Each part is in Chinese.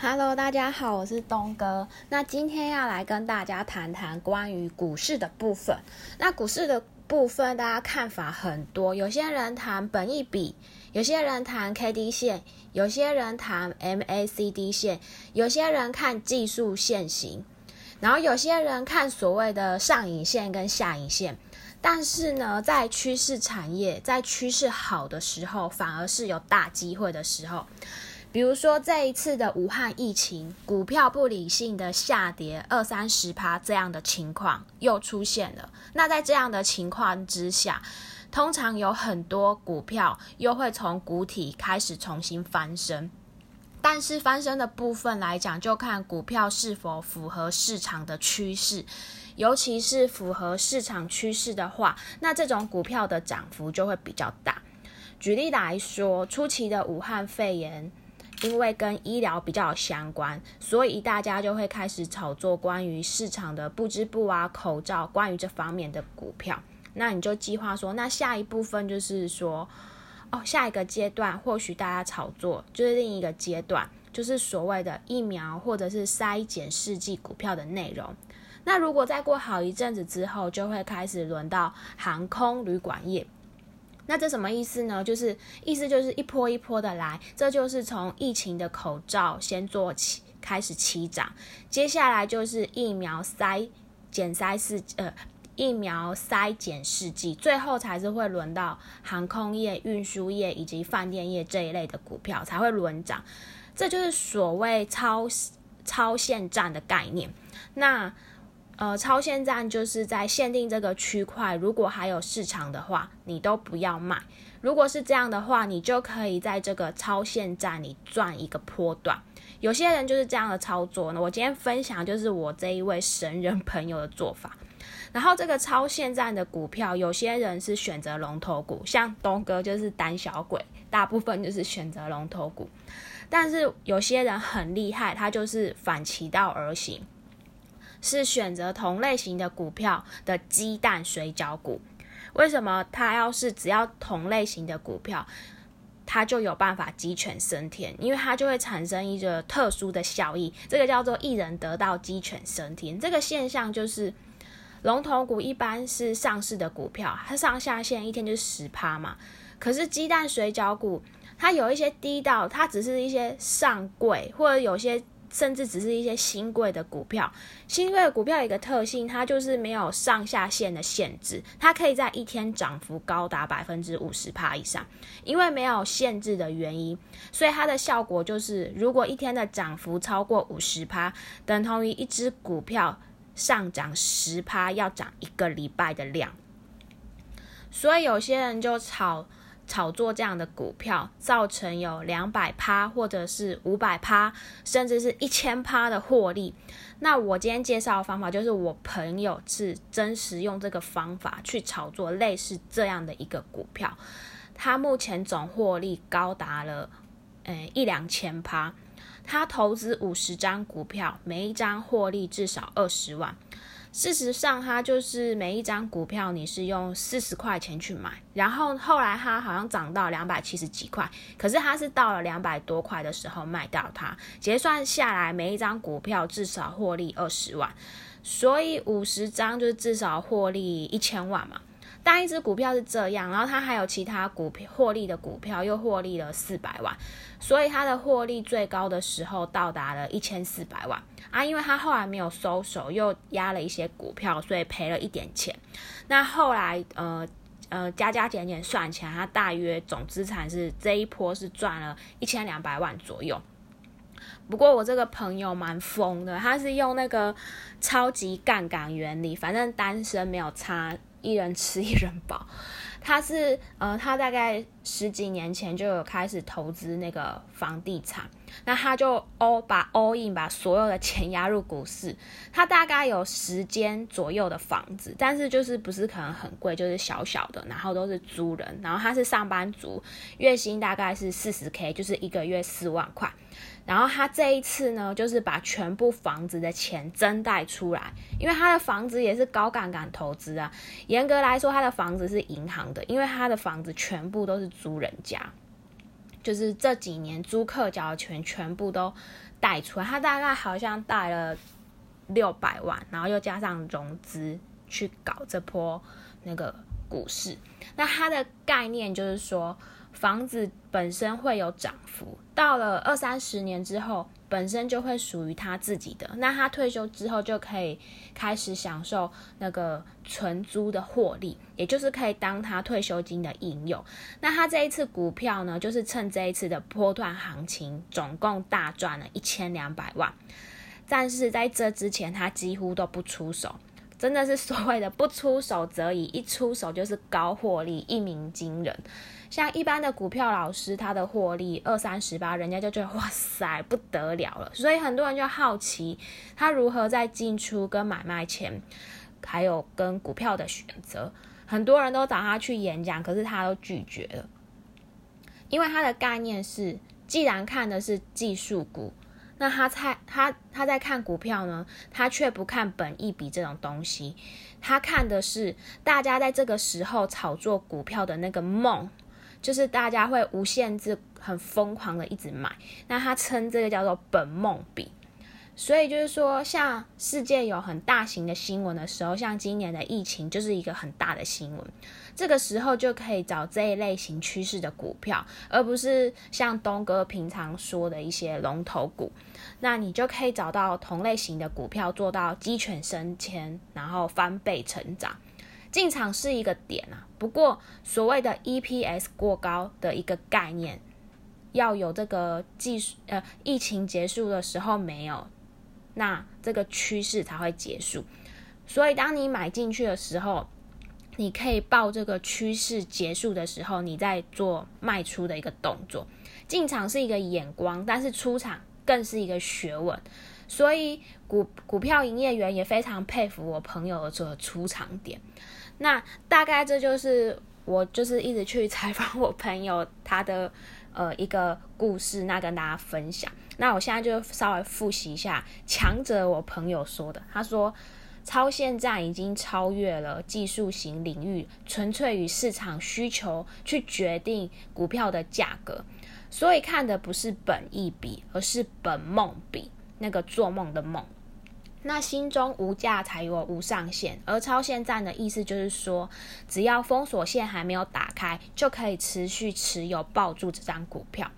Hello，大家好，我是东哥。那今天要来跟大家谈谈关于股市的部分。那股市的部分，大家看法很多，有些人谈本益比，有些人谈 K D 线，有些人谈 M A C D 线，有些人看技术线型，然后有些人看所谓的上影线跟下影线。但是呢，在趋势产业，在趋势好的时候，反而是有大机会的时候。比如说这一次的武汉疫情，股票不理性的下跌二三十趴这样的情况又出现了。那在这样的情况之下，通常有很多股票又会从谷底开始重新翻身。但是翻身的部分来讲，就看股票是否符合市场的趋势，尤其是符合市场趋势的话，那这种股票的涨幅就会比较大。举例来说，初期的武汉肺炎。因为跟医疗比较相关，所以大家就会开始炒作关于市场的布织布啊、口罩，关于这方面的股票。那你就计划说，那下一部分就是说，哦，下一个阶段或许大家炒作就是另一个阶段，就是所谓的疫苗或者是筛检试剂股票的内容。那如果再过好一阵子之后，就会开始轮到航空旅馆业。那这什么意思呢？就是意思就是一波一波的来，这就是从疫情的口罩先做起，开始起涨，接下来就是疫苗筛减筛试呃疫苗筛减试剂，最后才是会轮到航空业、运输业以及饭店业这一类的股票才会轮涨，这就是所谓超超限战的概念。那呃，超限站就是在限定这个区块，如果还有市场的话，你都不要卖。如果是这样的话，你就可以在这个超限站里赚一个波段。有些人就是这样的操作呢。我今天分享就是我这一位神人朋友的做法。然后这个超限站的股票，有些人是选择龙头股，像东哥就是胆小鬼，大部分就是选择龙头股。但是有些人很厉害，他就是反其道而行。是选择同类型的股票的鸡蛋水饺股，为什么？它要是只要同类型的股票，它就有办法鸡犬升天，因为它就会产生一个特殊的效益，这个叫做一人得道鸡犬升天。这个现象就是龙头股一般是上市的股票，它上下限一天就是十趴嘛，可是鸡蛋水饺股它有一些低到，它只是一些上柜或者有些。甚至只是一些新贵的股票，新贵的股票有一个特性，它就是没有上下限的限制，它可以在一天涨幅高达百分之五十趴以上。因为没有限制的原因，所以它的效果就是，如果一天的涨幅超过五十趴，等同于一只股票上涨十趴要涨一个礼拜的量。所以有些人就炒。炒作这样的股票，造成有两百趴，或者是五百趴，甚至是一千趴的获利。那我今天介绍的方法，就是我朋友是真实用这个方法去炒作类似这样的一个股票，他目前总获利高达了，诶一两千趴。他投资五十张股票，每一张获利至少二十万。事实上，它就是每一张股票你是用四十块钱去买，然后后来它好像涨到两百七十几块，可是它是到了两百多块的时候卖掉它，结算下来每一张股票至少获利二十万，所以五十张就至少获利一千万嘛。单一只股票是这样，然后它还有其他股票获利的股票又获利了四百万，所以它的获利最高的时候到达了一千四百万啊！因为它后来没有收手，又压了一些股票，所以赔了一点钱。那后来呃呃加加减减算起来，它大约总资产是这一波是赚了一千两百万左右。不过我这个朋友蛮疯的，他是用那个超级杠杆原理，反正单身没有差。一人吃一人饱，他是呃，他大概十几年前就有开始投资那个房地产，那他就 all 把 all in 把所有的钱压入股市，他大概有十间左右的房子，但是就是不是可能很贵，就是小小的，然后都是租人，然后他是上班族，月薪大概是四十 k，就是一个月四万块。然后他这一次呢，就是把全部房子的钱增贷出来，因为他的房子也是高杠杆投资啊。严格来说，他的房子是银行的，因为他的房子全部都是租人家，就是这几年租客缴的钱全部都贷出来，他大概好像贷了六百万，然后又加上融资去搞这波那个股市。那他的概念就是说。房子本身会有涨幅，到了二三十年之后，本身就会属于他自己的。那他退休之后就可以开始享受那个存租的获利，也就是可以当他退休金的应用。那他这一次股票呢，就是趁这一次的波段行情，总共大赚了一千两百万。但是在这之前，他几乎都不出手，真的是所谓的不出手则已，一出手就是高获利，一鸣惊人。像一般的股票老师，他的获利二三十八，人家就觉得哇塞不得了了，所以很多人就好奇他如何在进出跟买卖前，还有跟股票的选择，很多人都找他去演讲，可是他都拒绝了，因为他的概念是，既然看的是技术股，那他猜他他在看股票呢，他却不看本益比这种东西，他看的是大家在这个时候炒作股票的那个梦。就是大家会无限制、很疯狂的一直买，那他称这个叫做本梦比。所以就是说，像世界有很大型的新闻的时候，像今年的疫情就是一个很大的新闻，这个时候就可以找这一类型趋势的股票，而不是像东哥平常说的一些龙头股。那你就可以找到同类型的股票，做到鸡犬升迁，然后翻倍成长。进场是一个点啊，不过所谓的 EPS 过高的一个概念，要有这个技术呃，疫情结束的时候没有，那这个趋势才会结束。所以当你买进去的时候，你可以报这个趋势结束的时候，你再做卖出的一个动作。进场是一个眼光，但是出场更是一个学问。所以股股票营业员也非常佩服我朋友的出场点。那大概这就是我就是一直去采访我朋友他的呃一个故事，那跟大家分享。那我现在就稍微复习一下强者我朋友说的，他说超限战已经超越了技术型领域，纯粹与市场需求去决定股票的价格，所以看的不是本意比，而是本梦比，那个做梦的梦。那心中无价才有无上限，而超限战的意思就是说，只要封锁线还没有打开，就可以持续持有抱住这张股票。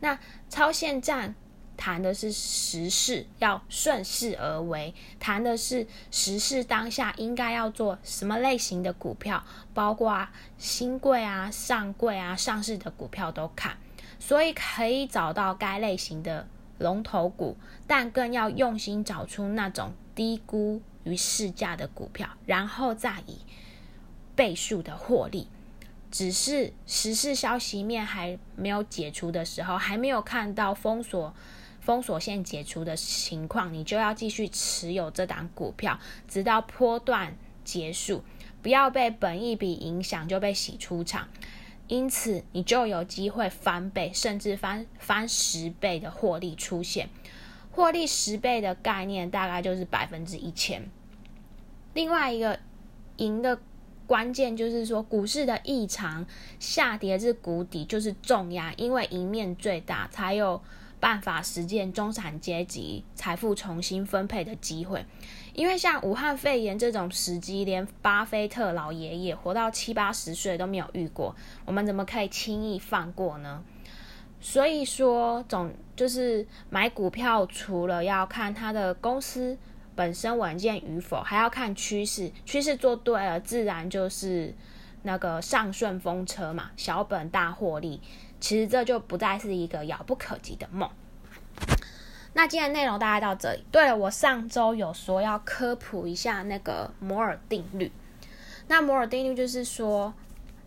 那超限战谈的是时事，要顺势而为，谈的是时事当下应该要做什么类型的股票，包括新贵啊、上贵啊、上市的股票都看，所以可以找到该类型的。龙头股，但更要用心找出那种低估于市价的股票，然后再以倍数的获利。只是时事消息面还没有解除的时候，还没有看到封锁封锁线解除的情况，你就要继续持有这档股票，直到波段结束，不要被本一笔影响就被洗出场。因此，你就有机会翻倍，甚至翻翻十倍的获利出现。获利十倍的概念大概就是百分之一千。另外一个赢的关键就是说，股市的异常下跌至谷底就是重压，因为赢面最大，才有办法实现中产阶级财富重新分配的机会。因为像武汉肺炎这种时机，连巴菲特老爷爷活到七八十岁都没有遇过，我们怎么可以轻易放过呢？所以说，总就是买股票，除了要看它的公司本身稳健与否，还要看趋势，趋势做对了，自然就是那个上顺风车嘛，小本大获利。其实这就不再是一个遥不可及的梦。那今天内容大概到这里。对了，我上周有说要科普一下那个摩尔定律。那摩尔定律就是说，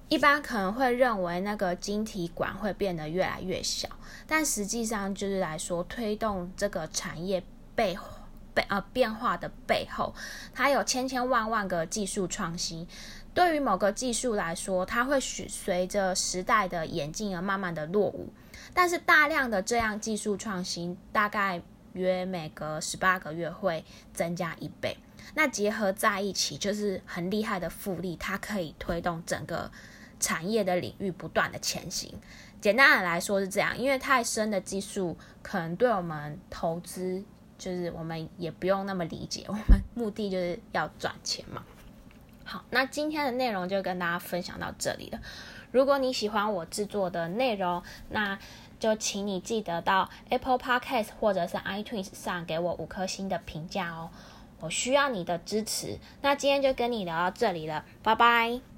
一般可能会认为那个晶体管会变得越来越小，但实际上就是来说，推动这个产业背背呃变化的背后，它有千千万万个技术创新。对于某个技术来说，它会随着时代的演进而慢慢的落伍。但是大量的这样技术创新，大概约每隔十八个月会增加一倍。那结合在一起，就是很厉害的复利，它可以推动整个产业的领域不断的前行。简单的来说是这样，因为太深的技术可能对我们投资，就是我们也不用那么理解，我们目的就是要赚钱嘛。好，那今天的内容就跟大家分享到这里了。如果你喜欢我制作的内容，那就请你记得到 Apple Podcast 或者是 iTunes 上给我五颗星的评价哦，我需要你的支持。那今天就跟你聊到这里了，拜拜。